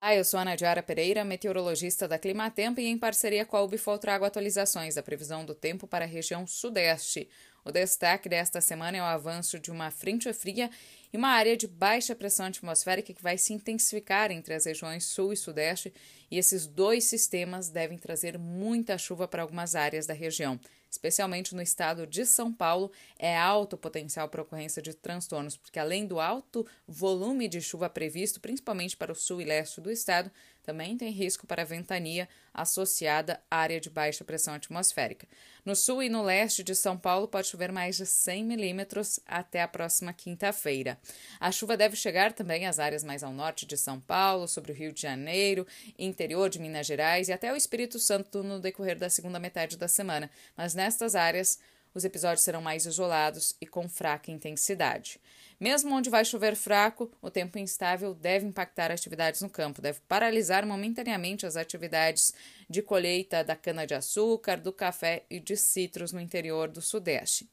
Ah, eu sou a Nadiara Pereira, meteorologista da Climatempo e em parceria com a Ubifol trago atualizações da previsão do tempo para a região sudeste. O destaque desta semana é o avanço de uma frente fria e uma área de baixa pressão atmosférica que vai se intensificar entre as regiões sul e sudeste, e esses dois sistemas devem trazer muita chuva para algumas áreas da região. Especialmente no estado de São Paulo, é alto o potencial para ocorrência de transtornos, porque além do alto volume de chuva previsto, principalmente para o sul e leste do estado, também tem risco para ventania associada à área de baixa pressão atmosférica. No sul e no leste de São Paulo pode chover mais de 100 milímetros até a próxima quinta-feira. A chuva deve chegar também às áreas mais ao norte de São Paulo, sobre o Rio de Janeiro, interior de Minas Gerais e até o Espírito Santo no decorrer da segunda metade da semana, mas nestas áreas os episódios serão mais isolados e com fraca intensidade. Mesmo onde vai chover fraco, o tempo instável deve impactar atividades no campo, deve paralisar momentaneamente as atividades de colheita da cana-de-açúcar, do café e de citros no interior do Sudeste.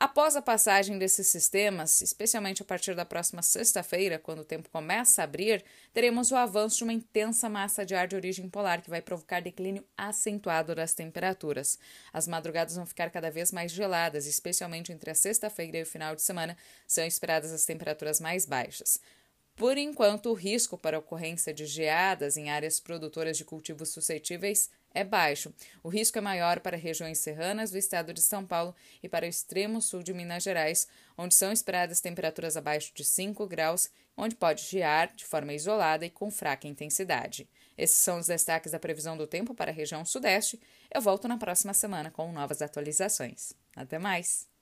Após a passagem desses sistemas, especialmente a partir da próxima sexta-feira, quando o tempo começa a abrir, teremos o avanço de uma intensa massa de ar de origem polar que vai provocar declínio acentuado das temperaturas. As madrugadas vão ficar cada vez mais geladas, especialmente entre a sexta-feira e o final de semana, são esperadas as temperaturas mais baixas. Por enquanto, o risco para ocorrência de geadas em áreas produtoras de cultivos suscetíveis é baixo. O risco é maior para regiões serranas do estado de São Paulo e para o extremo sul de Minas Gerais, onde são esperadas temperaturas abaixo de 5 graus, onde pode gear de forma isolada e com fraca intensidade. Esses são os destaques da previsão do tempo para a região sudeste. Eu volto na próxima semana com novas atualizações. Até mais!